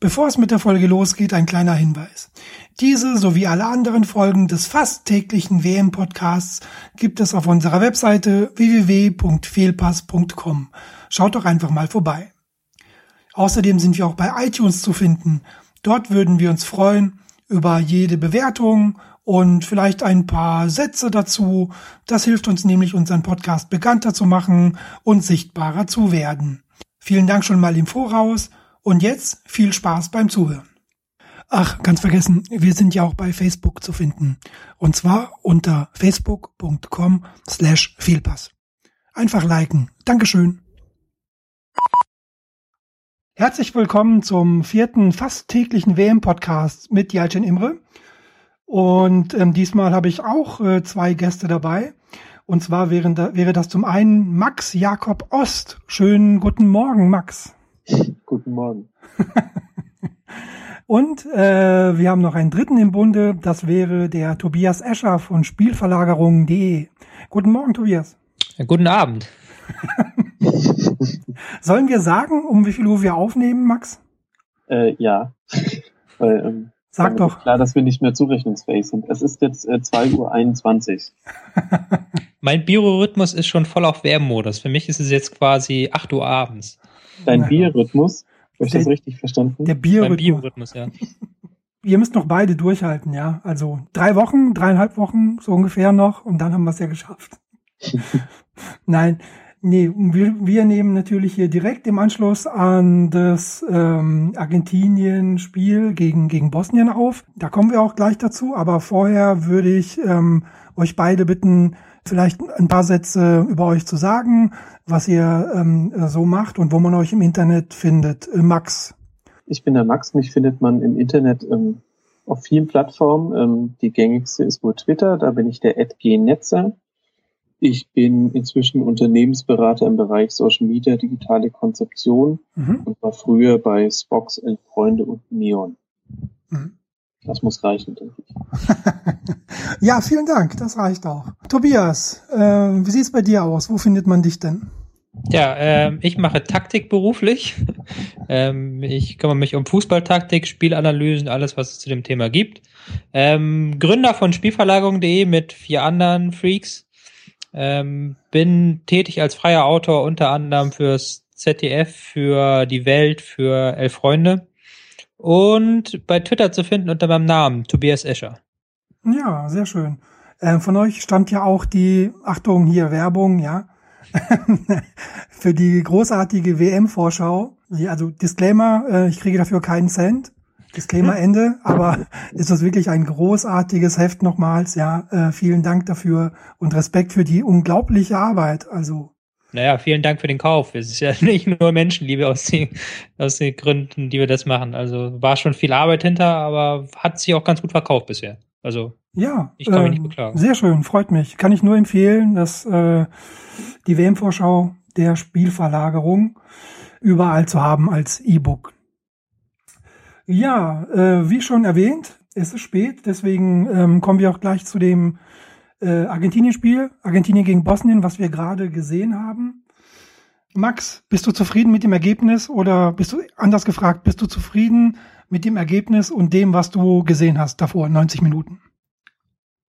Bevor es mit der Folge losgeht, ein kleiner Hinweis. Diese sowie alle anderen Folgen des fast täglichen WM-Podcasts gibt es auf unserer Webseite www.fehlpass.com. Schaut doch einfach mal vorbei. Außerdem sind wir auch bei iTunes zu finden. Dort würden wir uns freuen über jede Bewertung und vielleicht ein paar Sätze dazu. Das hilft uns nämlich, unseren Podcast bekannter zu machen und sichtbarer zu werden. Vielen Dank schon mal im Voraus und jetzt viel Spaß beim Zuhören. Ach, ganz vergessen, wir sind ja auch bei Facebook zu finden. Und zwar unter facebook.com slash Fehlpass. Einfach liken. Dankeschön. Herzlich willkommen zum vierten fast täglichen WM-Podcast mit Jalcin Imre. Und ähm, diesmal habe ich auch äh, zwei Gäste dabei. Und zwar wären wäre das zum einen Max Jakob Ost. Schönen guten Morgen, Max. Guten Morgen. Und äh, wir haben noch einen dritten im Bunde, das wäre der Tobias Escher von Spielverlagerungen.de. Guten Morgen, Tobias. Ja, guten Abend. Sollen wir sagen, um wie viel Uhr wir aufnehmen, Max? Äh, ja. Weil, ähm, Sag doch. Klar, dass wir nicht mehr zurechnungsfähig sind. Es ist jetzt äh, 2.21 Uhr. mein Biorhythmus ist schon voll auf WM-Modus. Für mich ist es jetzt quasi 8 Uhr abends. Dein Biorhythmus? Habe ich das richtig verstanden? Der Biorhythmus. Biorhythmus, ja. Ihr müsst noch beide durchhalten, ja. Also drei Wochen, dreieinhalb Wochen, so ungefähr noch, und dann haben wir es ja geschafft. Nein, nee, wir, wir nehmen natürlich hier direkt im Anschluss an das ähm, Argentinien-Spiel gegen, gegen Bosnien auf. Da kommen wir auch gleich dazu, aber vorher würde ich ähm, euch beide bitten, vielleicht ein paar Sätze über euch zu sagen, was ihr ähm, so macht und wo man euch im Internet findet. Äh, Max. Ich bin der Max, mich findet man im Internet ähm, auf vielen Plattformen. Ähm, die gängigste ist wohl Twitter, da bin ich der Netzer. Ich bin inzwischen Unternehmensberater im Bereich Social Media, digitale Konzeption mhm. und war früher bei Spox, Freunde und Neon. Mhm. Das muss reichen, denke ich. ja, vielen Dank, das reicht auch. Tobias, äh, wie sieht's bei dir aus? Wo findet man dich denn? Ja, ähm, ich mache Taktik beruflich. ähm, ich kümmere mich um Fußballtaktik, Spielanalysen, alles, was es zu dem Thema gibt. Ähm, Gründer von Spielverlagerung.de mit vier anderen Freaks. Ähm, bin tätig als freier Autor unter anderem fürs ZDF, für die Welt, für Elf Freunde und bei Twitter zu finden unter meinem Namen, Tobias Escher. Ja, sehr schön. Äh, von euch stammt ja auch die, Achtung, hier Werbung, ja, für die großartige WM-Vorschau. Also Disclaimer, äh, ich kriege dafür keinen Cent. Disclaimer. Ende, aber ist das wirklich ein großartiges Heft nochmals, ja. Äh, vielen Dank dafür und Respekt für die unglaubliche Arbeit. Also naja, vielen Dank für den Kauf. Es ist ja nicht nur Menschenliebe aus den, aus den Gründen, die wir das machen. Also war schon viel Arbeit hinter, aber hat sich auch ganz gut verkauft bisher. Also ja, ich kann mich nicht ähm, beklagen. Sehr schön, freut mich. Kann ich nur empfehlen, dass äh, die WM-Vorschau der Spielverlagerung überall zu haben als E-Book. Ja, äh, wie schon erwähnt, ist es spät, deswegen ähm, kommen wir auch gleich zu dem äh, Argentinien-Spiel, Argentinien gegen Bosnien, was wir gerade gesehen haben. Max, bist du zufrieden mit dem Ergebnis oder bist du anders gefragt, bist du zufrieden mit dem Ergebnis und dem, was du gesehen hast davor, 90 Minuten?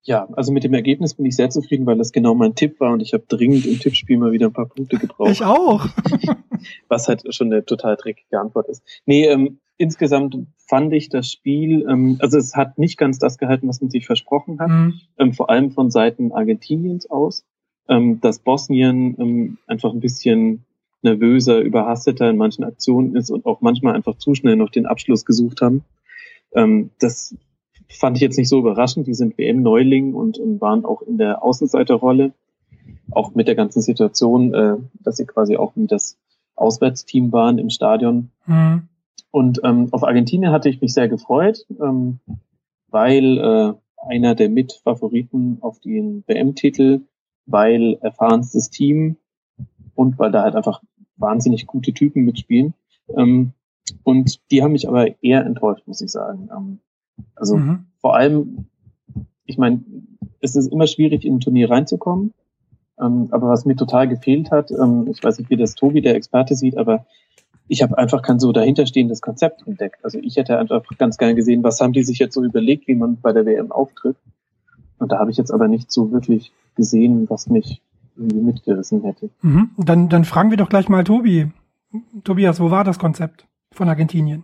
Ja, also mit dem Ergebnis bin ich sehr zufrieden, weil das genau mein Tipp war und ich habe dringend im Tippspiel mal wieder ein paar Punkte gebraucht. Ich auch. Was halt schon eine total dreckige Antwort ist. Nee, ähm, insgesamt fand ich das Spiel, ähm, also es hat nicht ganz das gehalten, was man sich versprochen hat, mhm. ähm, vor allem von Seiten Argentiniens aus, ähm, dass Bosnien ähm, einfach ein bisschen nervöser, überhasteter in manchen Aktionen ist und auch manchmal einfach zu schnell noch den Abschluss gesucht haben. Ähm, das fand ich jetzt nicht so überraschend. Die sind WM-Neuling und, und waren auch in der Außenseiterrolle, auch mit der ganzen Situation, äh, dass sie quasi auch wie das Auswärtsteam waren im Stadion. Mhm. Und ähm, auf Argentinien hatte ich mich sehr gefreut, ähm, weil äh, einer der Mitfavoriten auf den WM-Titel, weil erfahrenstes Team und weil da halt einfach wahnsinnig gute Typen mitspielen. Ähm, und die haben mich aber eher enttäuscht, muss ich sagen. Ähm, also mhm. vor allem, ich meine, es ist immer schwierig, in ein Turnier reinzukommen. Ähm, aber was mir total gefehlt hat, ähm, ich weiß nicht, wie das Tobi, der Experte, sieht, aber ich habe einfach kein so dahinterstehendes Konzept entdeckt. Also ich hätte einfach ganz gerne gesehen, was haben die sich jetzt so überlegt, wie man bei der WM auftritt. Und da habe ich jetzt aber nicht so wirklich gesehen, was mich irgendwie mitgerissen hätte. Mhm. Dann, dann fragen wir doch gleich mal Tobi. Tobias, wo war das Konzept von Argentinien?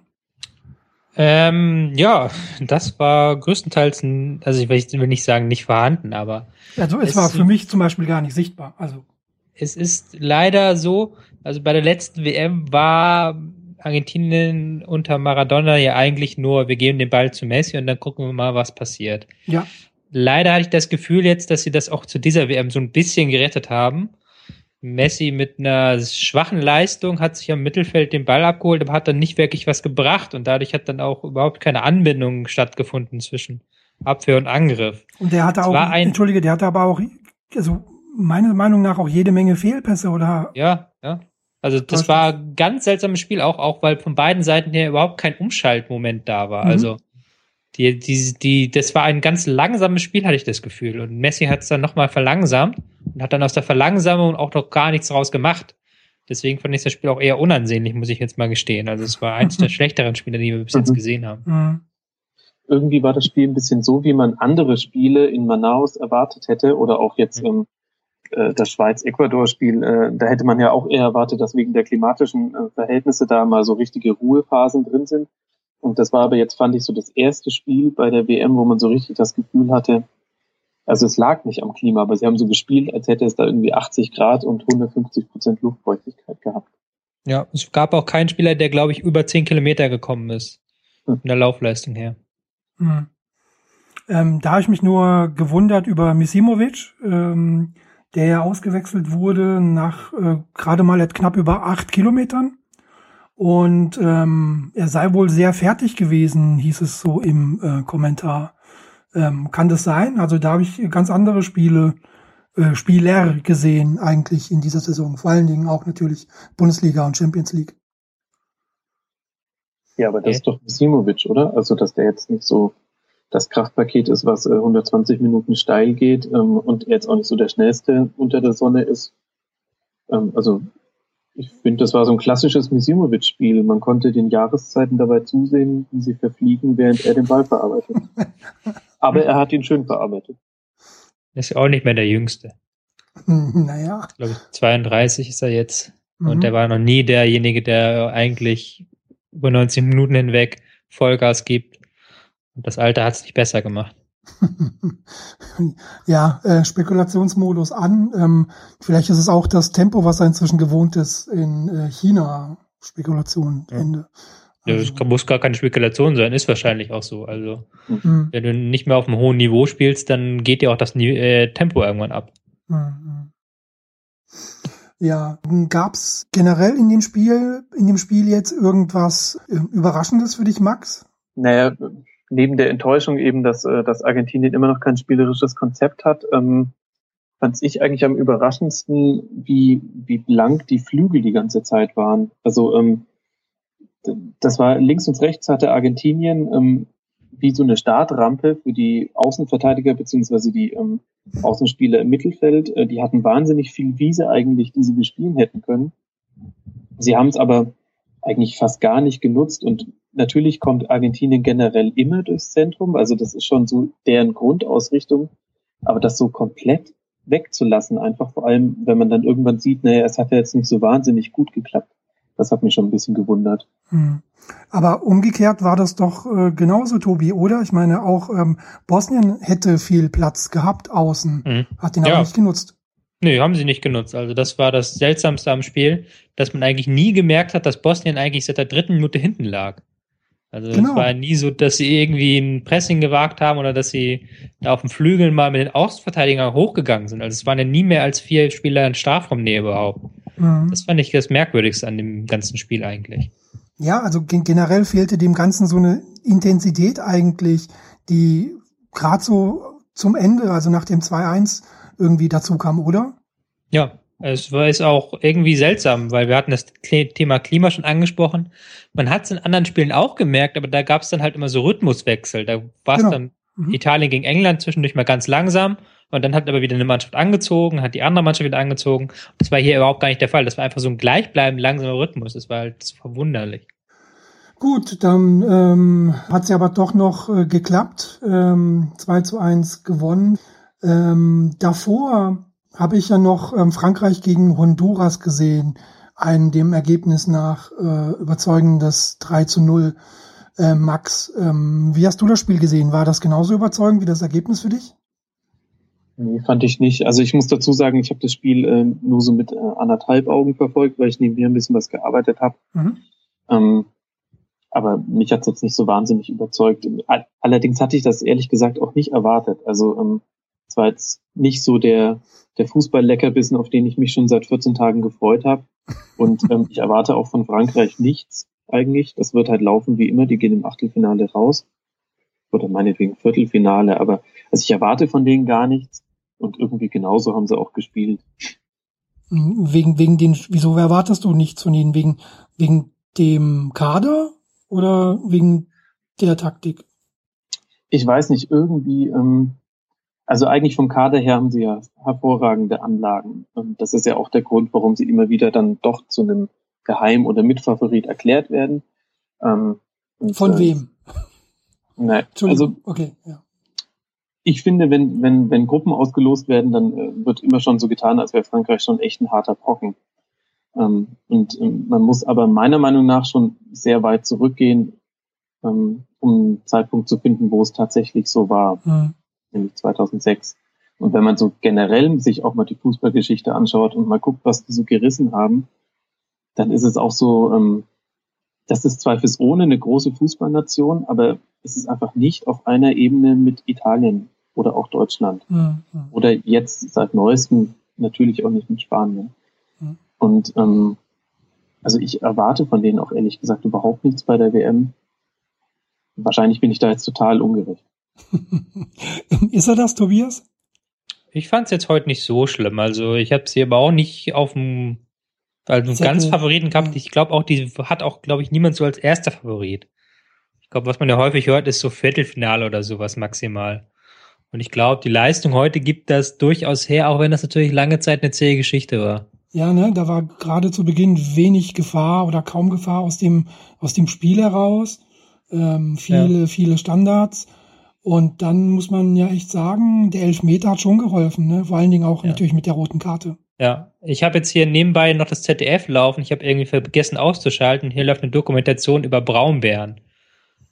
Ähm, ja, das war größtenteils, also ich will nicht sagen nicht vorhanden, aber. Also es, es war für mich zum Beispiel gar nicht sichtbar. Also. Es ist leider so, also bei der letzten WM war Argentinien unter Maradona ja eigentlich nur, wir geben den Ball zu Messi und dann gucken wir mal, was passiert. Ja. Leider hatte ich das Gefühl jetzt, dass sie das auch zu dieser WM so ein bisschen gerettet haben. Messi mit einer schwachen Leistung hat sich am Mittelfeld den Ball abgeholt, aber hat dann nicht wirklich was gebracht und dadurch hat dann auch überhaupt keine Anbindung stattgefunden zwischen Abwehr und Angriff. Und der hatte auch, ein, entschuldige, der hatte aber auch, also meiner Meinung nach auch jede Menge Fehlpässe oder? Ja, ja. Also das war ein ganz seltsames Spiel auch, auch weil von beiden Seiten her überhaupt kein Umschaltmoment da war. Mhm. Also die, die, die, das war ein ganz langsames Spiel, hatte ich das Gefühl. Und Messi hat es dann nochmal verlangsamt und hat dann aus der Verlangsamung auch noch gar nichts draus gemacht. Deswegen fand ich das Spiel auch eher unansehnlich, muss ich jetzt mal gestehen. Also es war eines der schlechteren Spiele, die wir bis jetzt mhm. gesehen haben. Mhm. Irgendwie war das Spiel ein bisschen so, wie man andere Spiele in Manaus erwartet hätte oder auch jetzt mhm. äh, das Schweiz-Ecuador-Spiel. Äh, da hätte man ja auch eher erwartet, dass wegen der klimatischen äh, Verhältnisse da mal so richtige Ruhephasen drin sind. Und das war aber jetzt, fand ich, so das erste Spiel bei der WM, wo man so richtig das Gefühl hatte, also es lag nicht am Klima, aber sie haben so gespielt, als hätte es da irgendwie 80 Grad und 150 Prozent Luftfeuchtigkeit gehabt. Ja, es gab auch keinen Spieler, der, glaube ich, über 10 Kilometer gekommen ist. Hm. In der Laufleistung her. Hm. Ähm, da habe ich mich nur gewundert über Misimovic, ähm, der ja ausgewechselt wurde nach äh, gerade mal knapp über acht Kilometern. Und ähm, er sei wohl sehr fertig gewesen, hieß es so im äh, Kommentar. Ähm, kann das sein? Also da habe ich ganz andere Spiele, äh, Spieler gesehen eigentlich in dieser Saison. Vor allen Dingen auch natürlich Bundesliga und Champions League. Ja, aber das okay. ist doch Simovic, oder? Also dass der jetzt nicht so das Kraftpaket ist, was äh, 120 Minuten steil geht ähm, und jetzt auch nicht so der schnellste unter der Sonne ist. Ähm, also ich finde, das war so ein klassisches Misimovic-Spiel. Man konnte den Jahreszeiten dabei zusehen, wie sie verfliegen, während er den Ball verarbeitet. Aber er hat ihn schön verarbeitet. Ist ja auch nicht mehr der Jüngste. Naja. Ich glaube, 32 ist er jetzt. Mhm. Und er war noch nie derjenige, der eigentlich über 90 Minuten hinweg Vollgas gibt. Und das Alter hat es nicht besser gemacht. ja, äh, Spekulationsmodus an. Ähm, vielleicht ist es auch das Tempo, was er inzwischen gewohnt ist in äh, China. Spekulation, ja. Ende. Ja, es also muss gar keine Spekulation sein, ist wahrscheinlich auch so. Also, mhm. wenn du nicht mehr auf einem hohen Niveau spielst, dann geht dir auch das äh, Tempo irgendwann ab. Mhm. Ja, gab's generell in dem Spiel, in dem Spiel jetzt irgendwas äh, Überraschendes für dich, Max? Naja, neben der Enttäuschung eben, dass, äh, dass Argentinien immer noch kein spielerisches Konzept hat, ähm, fand ich eigentlich am überraschendsten, wie, wie blank die Flügel die ganze Zeit waren. Also ähm, das war links und rechts hatte Argentinien ähm, wie so eine Startrampe für die Außenverteidiger beziehungsweise die ähm, Außenspieler im Mittelfeld. Äh, die hatten wahnsinnig viel Wiese eigentlich, die sie bespielen hätten können. Sie haben es aber eigentlich fast gar nicht genutzt und natürlich kommt Argentinien generell immer durchs Zentrum, also das ist schon so deren Grundausrichtung, aber das so komplett wegzulassen, einfach vor allem, wenn man dann irgendwann sieht, naja, es hat ja jetzt nicht so wahnsinnig gut geklappt. Das hat mich schon ein bisschen gewundert. Hm. Aber umgekehrt war das doch äh, genauso, Tobi, oder? Ich meine, auch ähm, Bosnien hätte viel Platz gehabt außen, mhm. hat den ja. aber nicht genutzt. Nö, haben sie nicht genutzt. Also das war das Seltsamste am Spiel, dass man eigentlich nie gemerkt hat, dass Bosnien eigentlich seit der dritten Minute hinten lag. Also genau. es war nie so, dass sie irgendwie ein Pressing gewagt haben oder dass sie da auf dem Flügel mal mit den Außenverteidigern hochgegangen sind. Also es waren ja nie mehr als vier Spieler in Strafraumnähe überhaupt. Mhm. Das fand ich das Merkwürdigste an dem ganzen Spiel eigentlich. Ja, also generell fehlte dem Ganzen so eine Intensität eigentlich, die gerade so zum Ende, also nach dem 2-1 irgendwie dazu kam, oder? Ja, es war ist auch irgendwie seltsam, weil wir hatten das Thema Klima schon angesprochen. Man hat es in anderen Spielen auch gemerkt, aber da gab es dann halt immer so Rhythmuswechsel. Da war es genau. dann mhm. Italien gegen England zwischendurch mal ganz langsam und dann hat aber wieder eine Mannschaft angezogen, hat die andere Mannschaft wieder angezogen. Das war hier überhaupt gar nicht der Fall. Das war einfach so ein gleichbleibend langsamer Rhythmus. Das war halt verwunderlich. Gut, dann ähm, hat es ja aber doch noch äh, geklappt. Ähm, 2 zu 1 gewonnen. Ähm, davor habe ich ja noch ähm, Frankreich gegen Honduras gesehen. Ein dem Ergebnis nach äh, überzeugendes 3 zu 0. Äh, Max, ähm, wie hast du das Spiel gesehen? War das genauso überzeugend wie das Ergebnis für dich? Nee, fand ich nicht. Also ich muss dazu sagen, ich habe das Spiel äh, nur so mit äh, anderthalb Augen verfolgt, weil ich nebenher ein bisschen was gearbeitet habe. Mhm. Ähm, aber mich hat es jetzt nicht so wahnsinnig überzeugt. Allerdings hatte ich das ehrlich gesagt auch nicht erwartet. Also ähm, es war jetzt nicht so der, der Fußball-Leckerbissen, auf den ich mich schon seit 14 Tagen gefreut habe. Und ähm, ich erwarte auch von Frankreich nichts eigentlich. Das wird halt laufen wie immer. Die gehen im Achtelfinale raus. Oder meinetwegen Viertelfinale. Aber also ich erwarte von denen gar nichts. Und irgendwie genauso haben sie auch gespielt. Wegen, wegen den, wieso erwartest du nichts von ihnen? Wegen, wegen dem Kader oder wegen der Taktik? Ich weiß nicht, irgendwie, ähm, also eigentlich vom Kader her haben sie ja hervorragende Anlagen. Und das ist ja auch der Grund, warum sie immer wieder dann doch zu einem Geheim- oder Mitfavorit erklärt werden. Ähm, Von äh, wem? Nein, also okay, ja. Ich finde, wenn, wenn, wenn Gruppen ausgelost werden, dann äh, wird immer schon so getan, als wäre Frankreich schon echt ein harter Brocken. Ähm, und ähm, man muss aber meiner Meinung nach schon sehr weit zurückgehen, ähm, um einen Zeitpunkt zu finden, wo es tatsächlich so war, mhm. Nämlich 2006. Und wenn man so generell sich auch mal die Fußballgeschichte anschaut und mal guckt, was die so gerissen haben, dann ist es auch so, ähm, das ist zweifelsohne eine große Fußballnation, aber es ist einfach nicht auf einer Ebene mit Italien oder auch Deutschland. Mhm. Oder jetzt seit neuestem natürlich auch nicht mit Spanien. Mhm. Und ähm, also ich erwarte von denen auch ehrlich gesagt überhaupt nichts bei der WM. Wahrscheinlich bin ich da jetzt total ungerecht. ist er das, Tobias? Ich fand es jetzt heute nicht so schlimm. Also ich habe sie aber auch nicht auf dem also einen ganz Favoriten gehabt. Ich glaube auch, die hat auch, glaube ich, niemand so als erster Favorit. Ich glaube, was man ja häufig hört, ist so Viertelfinale oder sowas maximal. Und ich glaube, die Leistung heute gibt das durchaus her, auch wenn das natürlich lange Zeit eine zähe Geschichte war. Ja, ne, da war gerade zu Beginn wenig Gefahr oder kaum Gefahr aus dem, aus dem Spiel heraus. Ähm, viele, ja. viele Standards. Und dann muss man ja echt sagen, der Elfmeter hat schon geholfen, ne? Vor allen Dingen auch ja. natürlich mit der roten Karte. Ja, ich habe jetzt hier nebenbei noch das ZDF laufen. Ich habe irgendwie vergessen auszuschalten. Hier läuft eine Dokumentation über Braunbären.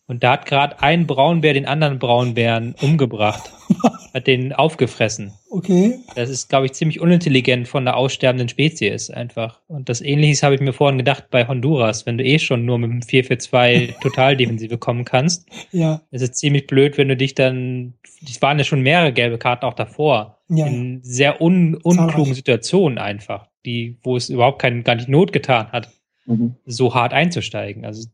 Und da hat gerade ein Braunbär den anderen Braunbären umgebracht. hat den aufgefressen. Okay. Das ist, glaube ich, ziemlich unintelligent von der aussterbenden Spezies einfach. Und das Ähnliches habe ich mir vorhin gedacht bei Honduras. Wenn du eh schon nur mit dem 4-4-2 Totaldefensive kommen kannst, ja. ist es ziemlich blöd, wenn du dich dann, es waren ja schon mehrere gelbe Karten auch davor ja, in sehr un, unklugen Situationen einfach, die, wo es überhaupt keinen, gar nicht Not getan hat, mhm. so hart einzusteigen. Also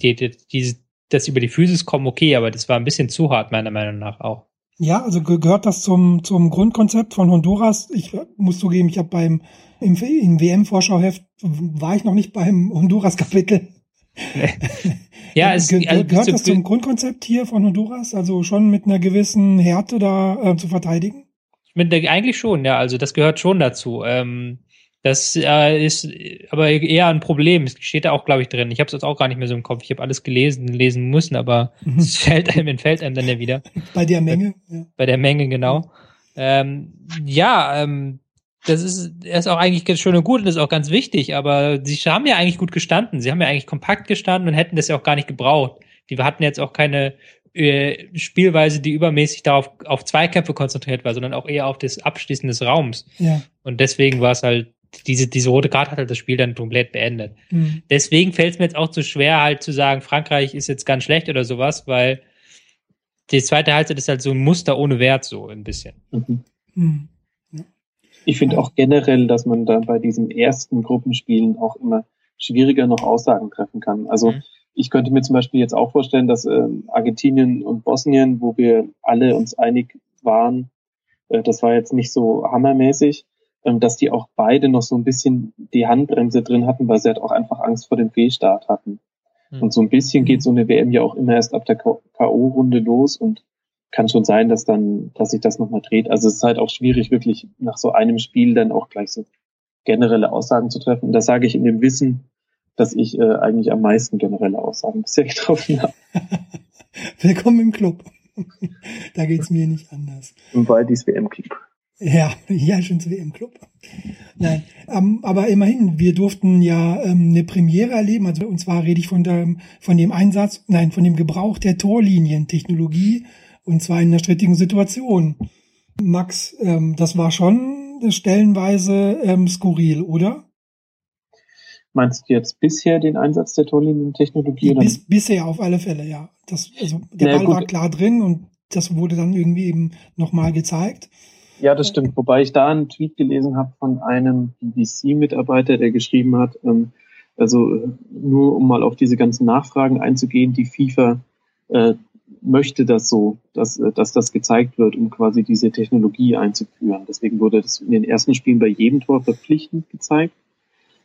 die, die, diese, das über die Physis kommen, okay, aber das war ein bisschen zu hart, meiner Meinung nach auch. Ja, also gehört das zum, zum Grundkonzept von Honduras. Ich muss zugeben, ich habe beim im, im WM-Vorschauheft war ich noch nicht beim Honduras-Kapitel. ja, es Ge also, gehört das zum Grundkonzept hier von Honduras, also schon mit einer gewissen Härte da äh, zu verteidigen? Mit der, eigentlich schon, ja. Also das gehört schon dazu. Ähm, das äh, ist aber eher ein Problem. Es steht da auch, glaube ich, drin. Ich habe es jetzt auch gar nicht mehr so im Kopf. Ich habe alles gelesen, lesen müssen, aber mhm. es fällt einem, entfällt einem dann ja wieder. Bei der Menge? Bei, ja. bei der Menge, genau. Ähm, ja, ähm, das ist, ist auch eigentlich ganz schön und gut und ist auch ganz wichtig, aber sie haben ja eigentlich gut gestanden. Sie haben ja eigentlich kompakt gestanden und hätten das ja auch gar nicht gebraucht. Die hatten jetzt auch keine äh, Spielweise, die übermäßig darauf auf Zweikämpfe konzentriert war, sondern auch eher auf das Abschließen des Raums. Ja. Und deswegen war es halt, diese, diese rote Karte hat halt das Spiel dann komplett beendet. Mhm. Deswegen fällt es mir jetzt auch zu schwer, halt zu sagen, Frankreich ist jetzt ganz schlecht oder sowas, weil die zweite Halbzeit ist halt so ein Muster ohne Wert, so ein bisschen. Mhm. Mhm. Ich finde auch generell, dass man da bei diesen ersten Gruppenspielen auch immer schwieriger noch Aussagen treffen kann. Also mhm ich könnte mir zum Beispiel jetzt auch vorstellen, dass ähm, Argentinien und Bosnien, wo wir alle uns einig waren, äh, das war jetzt nicht so hammermäßig, dass die auch beide noch so ein bisschen die Handbremse drin hatten, weil sie halt auch einfach Angst vor dem Fehlstart hatten. Mhm. Und so ein bisschen geht so eine WM ja auch immer erst ab der K.O.-Runde los und kann schon sein, dass dann, dass sich das nochmal dreht. Also es ist halt auch schwierig, wirklich nach so einem Spiel dann auch gleich so generelle Aussagen zu treffen. Und das sage ich in dem Wissen, dass ich äh, eigentlich am meisten generelle Aussagen bisher getroffen habe. Willkommen im Club. da geht's mir nicht anders. Im Waldis WM-Club. Ja, ja, schon zu WM-Club. Nein, ähm, aber immerhin, wir durften ja ähm, eine Premiere erleben. Also und zwar rede ich von dem, von dem Einsatz, nein, von dem Gebrauch der Torlinientechnologie und zwar in einer strittigen Situation. Max, ähm, das war schon stellenweise ähm, skurril, oder? Meinst du jetzt bisher den Einsatz der Torlinientechnologie? Bis, bisher auf alle Fälle, ja. Das, also der naja, Ball gut. war klar drin und das wurde dann irgendwie eben nochmal gezeigt. Ja, das stimmt. Wobei ich da einen Tweet gelesen habe von einem BBC-Mitarbeiter, der geschrieben hat, ähm, also nur um mal auf diese ganzen Nachfragen einzugehen, die FIFA äh, möchte das so, dass, äh, dass das gezeigt wird, um quasi diese Technologie einzuführen. Deswegen wurde das in den ersten Spielen bei jedem Tor verpflichtend gezeigt.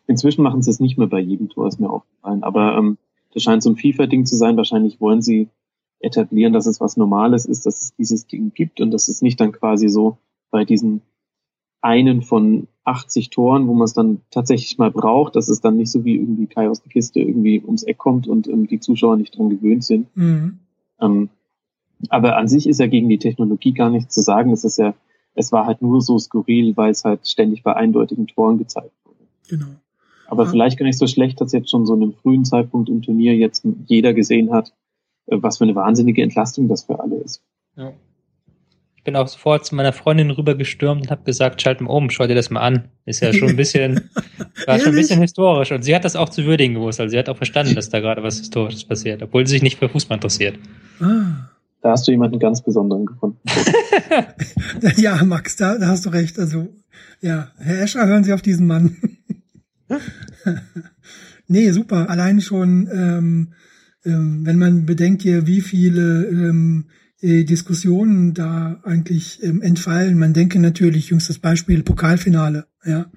Inzwischen machen sie es nicht mehr bei jedem Tor, ist mir aufgefallen. Aber ähm, das scheint so ein FIFA-Ding zu sein. Wahrscheinlich wollen sie etablieren, dass es was Normales ist, dass es dieses Ding gibt und dass es nicht dann quasi so bei diesen einen von 80 Toren, wo man es dann tatsächlich mal braucht, dass es dann nicht so wie irgendwie Kai aus der Kiste irgendwie ums Eck kommt und ähm, die Zuschauer nicht dran gewöhnt sind. Mhm. Ähm, aber an sich ist ja gegen die Technologie gar nichts zu sagen. Es ist ja, es war halt nur so skurril, weil es halt ständig bei eindeutigen Toren gezeigt wurde. Genau. Aber ja. vielleicht gar nicht so schlecht, dass jetzt schon so einem frühen Zeitpunkt im Turnier jetzt jeder gesehen hat, äh, was für eine wahnsinnige Entlastung das für alle ist. Ja. Ich bin auch sofort zu meiner Freundin rübergestürmt und habe gesagt, schalt mal um, schau dir das mal an. Ist ja schon ein bisschen, war schon ein bisschen historisch. Und sie hat das auch zu würdigen gewusst. Also sie hat auch verstanden, dass da gerade was Historisches passiert, obwohl sie sich nicht für Fußball interessiert. Ah. Da hast du jemanden ganz Besonderen gefunden. ja, Max, da, da hast du recht. Also, ja, Herr Escher, hören Sie auf diesen Mann. nee, super. Allein schon, ähm, ähm, wenn man bedenkt hier, wie viele ähm, äh, Diskussionen da eigentlich ähm, entfallen. Man denke natürlich, jüngstes Beispiel, Pokalfinale, ja.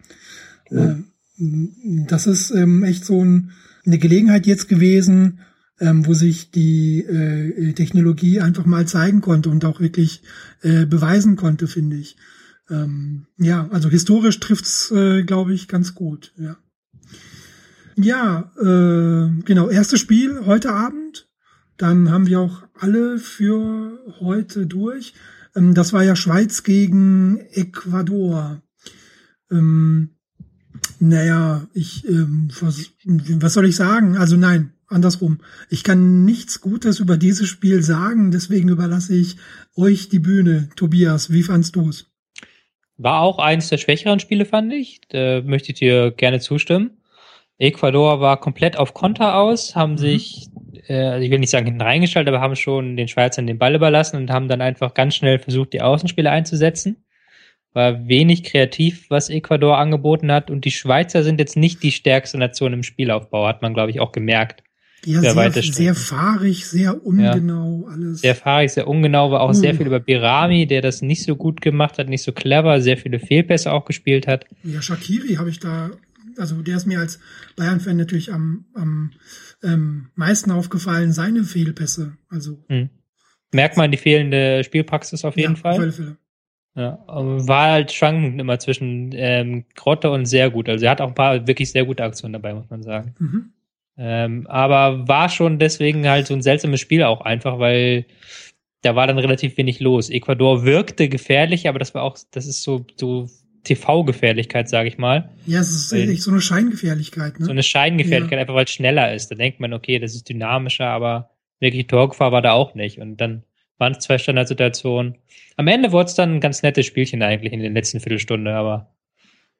ja. Ähm, das ist ähm, echt so ein, eine Gelegenheit jetzt gewesen, ähm, wo sich die äh, Technologie einfach mal zeigen konnte und auch wirklich äh, beweisen konnte, finde ich. Ähm, ja, also historisch trifft's, äh, glaube ich, ganz gut. Ja, ja äh, genau. Erstes Spiel heute Abend. Dann haben wir auch alle für heute durch. Ähm, das war ja Schweiz gegen Ecuador. Ähm, naja, ich, ähm, was, was soll ich sagen? Also nein, andersrum. Ich kann nichts Gutes über dieses Spiel sagen, deswegen überlasse ich euch die Bühne. Tobias, wie fandst du's? War auch eins der schwächeren Spiele, fand ich. Da möchte ich dir gerne zustimmen. Ecuador war komplett auf Konter aus, haben mhm. sich äh, also ich will nicht sagen hinten reingeschaltet, aber haben schon den Schweizern den Ball überlassen und haben dann einfach ganz schnell versucht, die Außenspieler einzusetzen. War wenig kreativ, was Ecuador angeboten hat und die Schweizer sind jetzt nicht die stärkste Nation im Spielaufbau, hat man glaube ich auch gemerkt. Ja, sehr, sehr fahrig, sehr ungenau ja. alles. Sehr fahrig, sehr ungenau, war auch uh. sehr viel über Birami, der das nicht so gut gemacht hat, nicht so clever, sehr viele Fehlpässe auch gespielt hat. Ja, Shakiri habe ich da, also der ist mir als Bayern-Fan natürlich am, am ähm, meisten aufgefallen seine Fehlpässe. Also hm. merkt man die fehlende Spielpraxis auf jeden ja, Fall. Auf alle Fälle. Ja, war halt schwankend immer zwischen ähm, Grotte und sehr gut. Also er hat auch ein paar wirklich sehr gute Aktionen dabei, muss man sagen. Mhm. Ähm, aber war schon deswegen halt so ein seltsames Spiel auch einfach, weil da war dann relativ wenig los. Ecuador wirkte gefährlich, aber das war auch, das ist so, so TV-Gefährlichkeit, sage ich mal. Ja, es ist eigentlich so eine Scheingefährlichkeit. Ne? So eine Scheingefährlichkeit, ja. einfach weil es schneller ist. Da denkt man, okay, das ist dynamischer, aber wirklich Torgefahr war da auch nicht. Und dann waren es zwei Standardsituationen. Am Ende wurde es dann ein ganz nettes Spielchen eigentlich in der letzten Viertelstunde, aber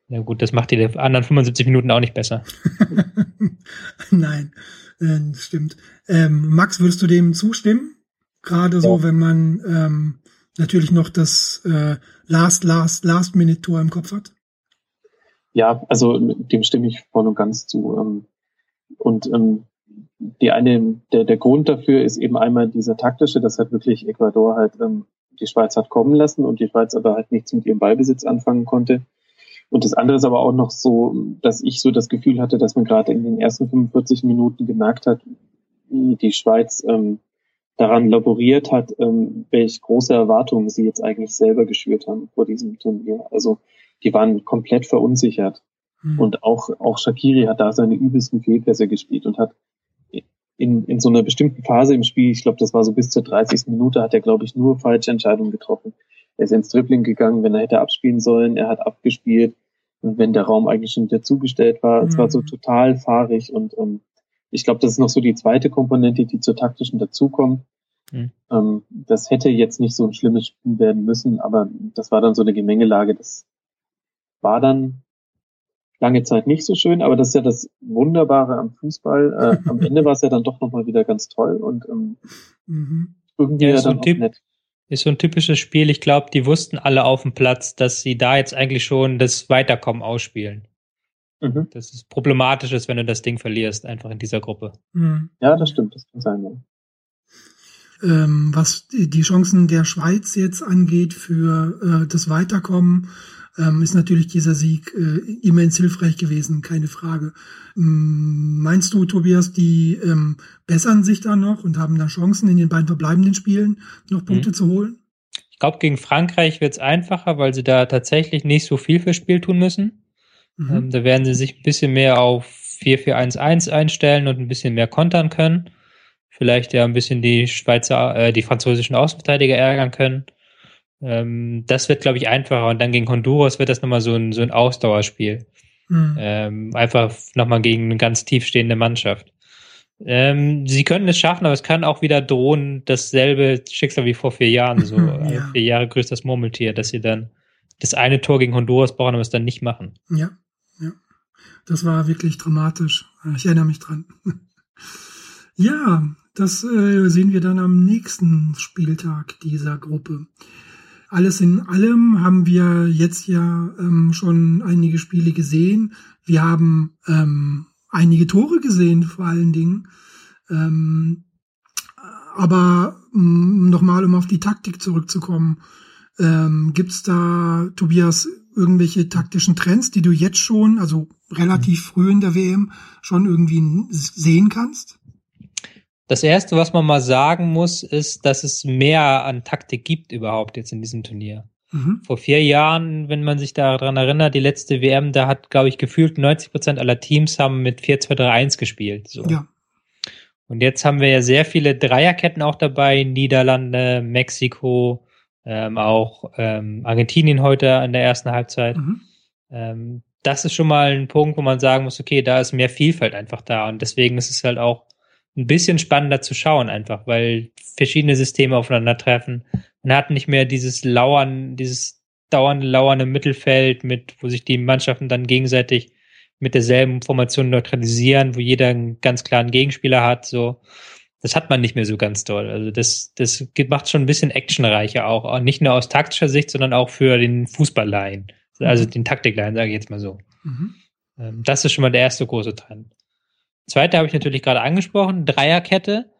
na gut, das macht die anderen 75 Minuten auch nicht besser. Nein, äh, stimmt. Ähm, Max, würdest du dem zustimmen? Gerade so, wenn man ähm, natürlich noch das äh, Last, Last, Last-Minute-Tor im Kopf hat? Ja, also dem stimme ich voll und ganz zu. Ähm, und ähm, die eine, der, der Grund dafür ist eben einmal dieser taktische, dass halt wirklich Ecuador halt ähm, die Schweiz hat kommen lassen und die Schweiz aber halt nichts mit ihrem Ballbesitz anfangen konnte. Und das andere ist aber auch noch so, dass ich so das Gefühl hatte, dass man gerade in den ersten 45 Minuten gemerkt hat, wie die Schweiz ähm, daran laboriert hat, ähm, welche große Erwartungen sie jetzt eigentlich selber geschürt haben vor diesem Turnier. Also die waren komplett verunsichert. Mhm. Und auch, auch Shakiri hat da seine übelsten Fehlpässe gespielt und hat in, in so einer bestimmten Phase im Spiel, ich glaube, das war so bis zur 30. Minute, hat er, glaube ich, nur falsche Entscheidungen getroffen. Er ist ins Dribbling gegangen, wenn er hätte abspielen sollen, er hat abgespielt, und wenn der Raum eigentlich schon wieder zugestellt war. Mhm. Es war so mhm. total fahrig und ähm, ich glaube, das ist noch so die zweite Komponente, die zur taktischen dazukommt. Mhm. Ähm, das hätte jetzt nicht so ein schlimmes Spiel werden müssen, aber das war dann so eine Gemengelage. Das war dann lange Zeit nicht so schön, aber das ist ja das Wunderbare am Fußball. Äh, am Ende war es ja dann doch nochmal wieder ganz toll und ähm, mhm. irgendwie ja, ja dann auch nett. Ist so ein typisches Spiel. Ich glaube, die wussten alle auf dem Platz, dass sie da jetzt eigentlich schon das Weiterkommen ausspielen. Mhm. Das ist problematisch ist, wenn du das Ding verlierst, einfach in dieser Gruppe. Mhm. Ja, das stimmt, das kann sein. Ja. Ähm, was die Chancen der Schweiz jetzt angeht für äh, das Weiterkommen, ähm, ist natürlich dieser Sieg äh, immens hilfreich gewesen, keine Frage. Ähm, meinst du, Tobias, die ähm, bessern sich da noch und haben da Chancen in den beiden verbleibenden Spielen noch Punkte mhm. zu holen? Ich glaube, gegen Frankreich wird es einfacher, weil sie da tatsächlich nicht so viel fürs Spiel tun müssen. Mhm. Ähm, da werden sie sich ein bisschen mehr auf 4-4-1-1 einstellen und ein bisschen mehr kontern können. Vielleicht ja ein bisschen die Schweizer, äh, die französischen Außenverteidiger ärgern können. Ähm, das wird, glaube ich, einfacher. Und dann gegen Honduras wird das nochmal so ein, so ein Ausdauerspiel. Mhm. Ähm, einfach nochmal gegen eine ganz tiefstehende Mannschaft. Ähm, sie können es schaffen, aber es kann auch wieder drohen, dasselbe Schicksal wie vor vier Jahren. So ja. vier Jahre grüßt das Murmeltier, dass sie dann das eine Tor gegen Honduras brauchen, aber es dann nicht machen. Ja, ja. Das war wirklich dramatisch. Ich erinnere mich dran. ja, das äh, sehen wir dann am nächsten Spieltag dieser Gruppe. Alles in allem haben wir jetzt ja ähm, schon einige Spiele gesehen. Wir haben ähm, einige Tore gesehen, vor allen Dingen. Ähm, aber ähm, nochmal, um auf die Taktik zurückzukommen, ähm, gibt da, Tobias, irgendwelche taktischen Trends, die du jetzt schon, also relativ mhm. früh in der WM, schon irgendwie sehen kannst? Das erste, was man mal sagen muss, ist, dass es mehr an Taktik gibt überhaupt jetzt in diesem Turnier. Mhm. Vor vier Jahren, wenn man sich daran erinnert, die letzte WM, da hat, glaube ich, gefühlt 90 Prozent aller Teams haben mit 4-2-3-1 gespielt. So. Ja. Und jetzt haben wir ja sehr viele Dreierketten auch dabei, Niederlande, Mexiko, ähm, auch ähm, Argentinien heute in der ersten Halbzeit. Mhm. Ähm, das ist schon mal ein Punkt, wo man sagen muss, okay, da ist mehr Vielfalt einfach da und deswegen ist es halt auch ein bisschen spannender zu schauen einfach, weil verschiedene Systeme aufeinandertreffen. Man hat nicht mehr dieses Lauern, dieses dauernde Lauern im Mittelfeld mit, wo sich die Mannschaften dann gegenseitig mit derselben Formation neutralisieren, wo jeder einen ganz klaren Gegenspieler hat, so das hat man nicht mehr so ganz doll. Also das, das macht schon ein bisschen actionreicher auch. Nicht nur aus taktischer Sicht, sondern auch für den Fußballlein. Also mhm. den Taktiklein, sage ich jetzt mal so. Mhm. Ähm, das ist schon mal der erste große Trend. Zweite habe ich natürlich gerade angesprochen, Dreierkette.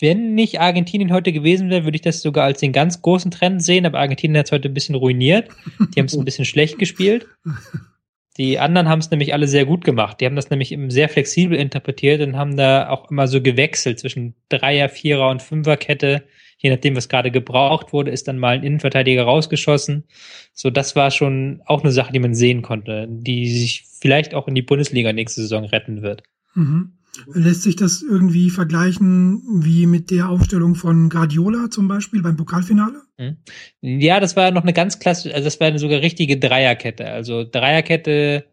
Wenn nicht Argentinien heute gewesen wäre, würde ich das sogar als den ganz großen Trend sehen, aber Argentinien hat es heute ein bisschen ruiniert. Die haben es ein bisschen schlecht gespielt. Die anderen haben es nämlich alle sehr gut gemacht. Die haben das nämlich sehr flexibel interpretiert und haben da auch immer so gewechselt zwischen Dreier, Vierer und Fünferkette. Je nachdem, was gerade gebraucht wurde, ist dann mal ein Innenverteidiger rausgeschossen. So, das war schon auch eine Sache, die man sehen konnte, die sich vielleicht auch in die Bundesliga nächste Saison retten wird. Mhm. Lässt sich das irgendwie vergleichen wie mit der Aufstellung von Guardiola zum Beispiel beim Pokalfinale? Hm. Ja, das war noch eine ganz klassische, also das war eine sogar richtige Dreierkette. Also Dreierkette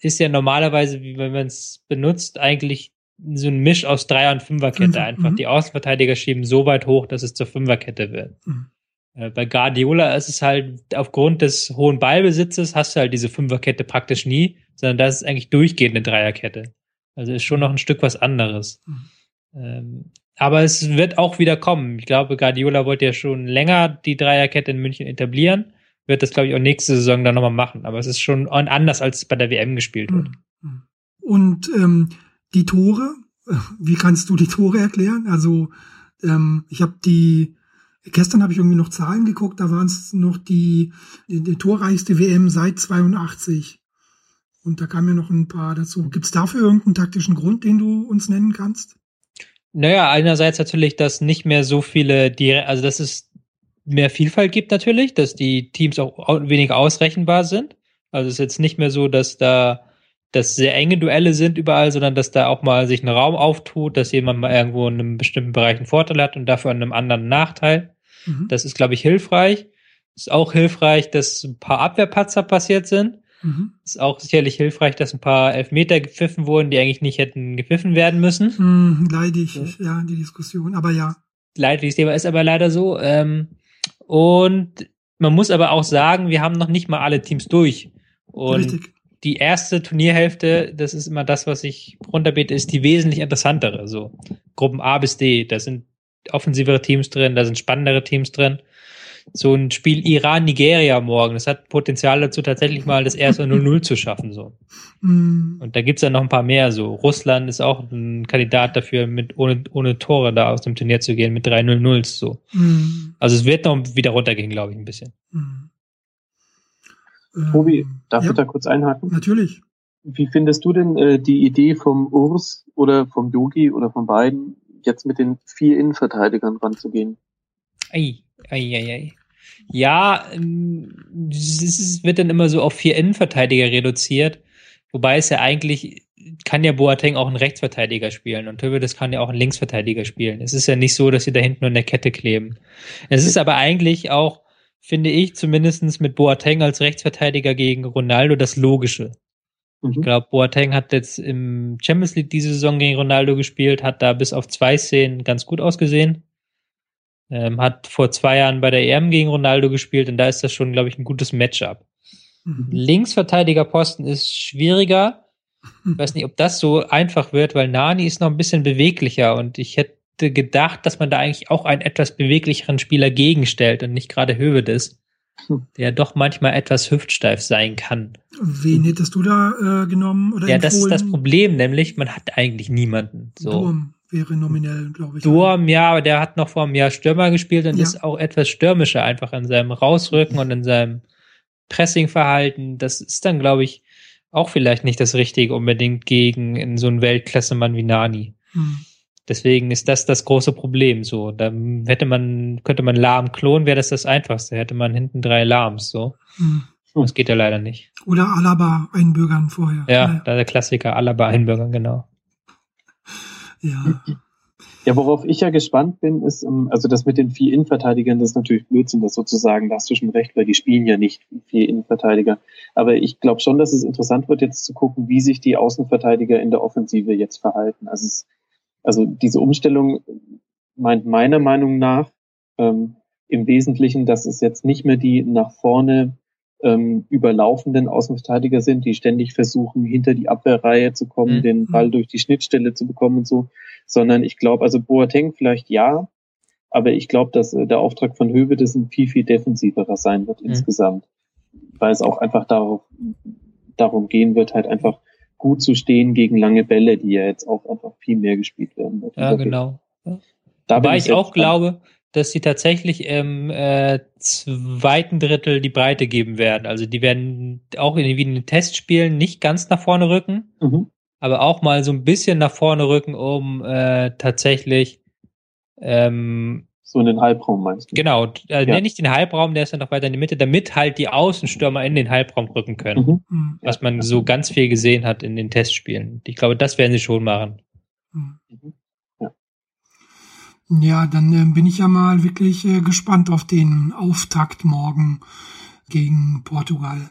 ist ja normalerweise, wie wenn man es benutzt, eigentlich so ein Misch aus Dreier- und Fünferkette. Fünfer, einfach mhm. die Außenverteidiger schieben so weit hoch, dass es zur Fünferkette wird. Mhm. Äh, bei Guardiola ist es halt aufgrund des hohen Ballbesitzes hast du halt diese Fünferkette praktisch nie, sondern das ist eigentlich durchgehend eine Dreierkette. Also ist schon noch ein Stück was anderes. Mhm. Ähm, aber es wird auch wieder kommen. Ich glaube, Guardiola wollte ja schon länger die Dreierkette in München etablieren. Wird das, glaube ich, auch nächste Saison dann nochmal machen. Aber es ist schon anders, als es bei der WM gespielt wird. Mhm. Und ähm, die Tore, wie kannst du die Tore erklären? Also ähm, ich habe die Gestern habe ich irgendwie noch Zahlen geguckt, da waren es noch die, die, die torreichste WM seit 82. Und da kamen ja noch ein paar dazu. Gibt es dafür irgendeinen taktischen Grund, den du uns nennen kannst? Naja, einerseits natürlich, dass nicht mehr so viele, also dass es mehr Vielfalt gibt natürlich, dass die Teams auch weniger ausrechenbar sind. Also es ist jetzt nicht mehr so, dass da dass sehr enge Duelle sind überall, sondern dass da auch mal sich ein Raum auftut, dass jemand mal irgendwo in einem bestimmten Bereich einen Vorteil hat und dafür an einem anderen einen Nachteil. Mhm. Das ist, glaube ich, hilfreich. Ist auch hilfreich, dass ein paar Abwehrpatzer passiert sind. Mhm. Ist auch sicherlich hilfreich, dass ein paar Elfmeter gepfiffen wurden, die eigentlich nicht hätten gepfiffen werden müssen. Mhm, leidig, ja. ja, die Diskussion, aber ja. Leidiges Thema ist aber leider so. Ähm, und man muss aber auch sagen, wir haben noch nicht mal alle Teams durch. Und Richtig. die erste Turnierhälfte, das ist immer das, was ich runterbete, ist die wesentlich interessantere. So Gruppen A bis D, da sind offensivere Teams drin, da sind spannendere Teams drin so ein Spiel Iran-Nigeria morgen, das hat Potenzial dazu, tatsächlich mal das erste 0-0 zu schaffen. so. Mm. Und da gibt's ja noch ein paar mehr. So Russland ist auch ein Kandidat dafür, mit ohne, ohne Tore da aus dem Turnier zu gehen, mit 3 0 0 so. Mm. Also es wird noch wieder runtergehen, glaube ich, ein bisschen. Mm. Tobi, darf ja, ich da kurz einhaken? Natürlich. Wie findest du denn äh, die Idee vom Urs oder vom Yogi oder von beiden, jetzt mit den vier Innenverteidigern ranzugehen? Ei, ei, ei, ei. Ja, ähm, es wird dann immer so auf vier Innenverteidiger reduziert, wobei es ja eigentlich kann ja Boateng auch einen Rechtsverteidiger spielen und Töbe, das kann ja auch einen Linksverteidiger spielen. Es ist ja nicht so, dass sie da hinten nur in der Kette kleben. Es ist aber eigentlich auch, finde ich, zumindestens mit Boateng als Rechtsverteidiger gegen Ronaldo das Logische. Mhm. Ich glaube, Boateng hat jetzt im Champions League diese Saison gegen Ronaldo gespielt, hat da bis auf zwei Szenen ganz gut ausgesehen. Ähm, hat vor zwei Jahren bei der EM gegen Ronaldo gespielt und da ist das schon, glaube ich, ein gutes Matchup. Mhm. Linksverteidigerposten ist schwieriger. Ich weiß nicht, ob das so einfach wird, weil Nani ist noch ein bisschen beweglicher und ich hätte gedacht, dass man da eigentlich auch einen etwas beweglicheren Spieler gegenstellt und nicht gerade Hövedes, hm. der doch manchmal etwas hüftsteif sein kann. Wen hättest du da äh, genommen? Oder ja, empfohlen? das ist das Problem, nämlich man hat eigentlich niemanden. So. Durm wäre nominell, glaube ich. Durm, ja, aber der hat noch vor einem Jahr Stürmer gespielt und ja. ist auch etwas stürmischer einfach in seinem Rausrücken und in seinem Pressingverhalten. Das ist dann, glaube ich, auch vielleicht nicht das Richtige unbedingt gegen in so einen Weltklassemann wie Nani. Hm. Deswegen ist das das große Problem. So, da hätte man, könnte man Lahm klonen, wäre das das Einfachste. Hätte man hinten drei Lahms. So, hm. das geht ja leider nicht. Oder Alaba einbürgern vorher. Ja, ja. da der Klassiker Alaba einbürgern genau. Ja. Ja, worauf ich ja gespannt bin, ist, ähm, also das mit den vier Innenverteidigern, das ist natürlich Blödsinn, das sozusagen, da hast du schon recht, weil die spielen ja nicht vier Innenverteidiger. Aber ich glaube schon, dass es interessant wird, jetzt zu gucken, wie sich die Außenverteidiger in der Offensive jetzt verhalten. Also, es, also diese Umstellung meint meiner Meinung nach ähm, im Wesentlichen, dass es jetzt nicht mehr die nach vorne ähm, überlaufenden Außenverteidiger sind, die ständig versuchen, hinter die Abwehrreihe zu kommen, mhm. den Ball durch die Schnittstelle zu bekommen und so, sondern ich glaube, also Boateng vielleicht ja, aber ich glaube, dass äh, der Auftrag von Höwe das ein viel, viel defensiverer sein wird mhm. insgesamt, weil es auch einfach darauf, darum gehen wird, halt einfach gut zu stehen gegen lange Bälle, die ja jetzt auch einfach viel mehr gespielt werden. Ja, genau. Ja. Wobei ich auch glaube, dass sie tatsächlich im äh, zweiten Drittel die Breite geben werden. Also die werden auch in, wie in den Testspielen nicht ganz nach vorne rücken, mhm. aber auch mal so ein bisschen nach vorne rücken, um äh, tatsächlich ähm, so in den Halbraum meinst du? Genau, äh, ja. nicht den Halbraum, der ist dann noch weiter in die Mitte, damit halt die Außenstürmer in den Halbraum rücken können. Mhm. mhm. Was man so ganz viel gesehen hat in den Testspielen. Ich glaube, das werden sie schon machen. Mhm. Ja, dann äh, bin ich ja mal wirklich äh, gespannt auf den Auftakt morgen gegen Portugal.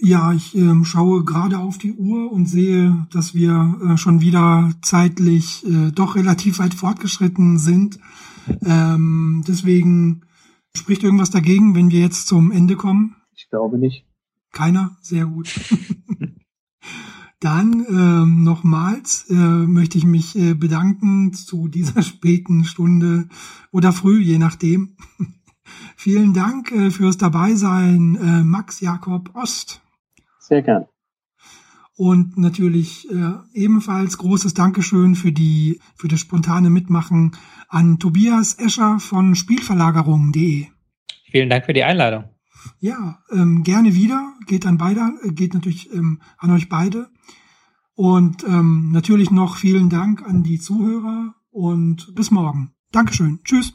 Ja, ich äh, schaue gerade auf die Uhr und sehe, dass wir äh, schon wieder zeitlich äh, doch relativ weit fortgeschritten sind. Ähm, deswegen spricht irgendwas dagegen, wenn wir jetzt zum Ende kommen? Ich glaube nicht. Keiner? Sehr gut. Dann ähm, nochmals äh, möchte ich mich äh, bedanken zu dieser späten Stunde oder früh, je nachdem. Vielen Dank äh, fürs Dabeisein, äh, Max Jakob Ost. Sehr gern. Und natürlich äh, ebenfalls großes Dankeschön für die für das spontane Mitmachen an Tobias Escher von Spielverlagerung.de. Vielen Dank für die Einladung. Ja, ähm, gerne wieder. Geht an beide, äh, geht natürlich ähm, an euch beide. Und ähm, natürlich noch vielen Dank an die Zuhörer und bis morgen. Dankeschön. Tschüss.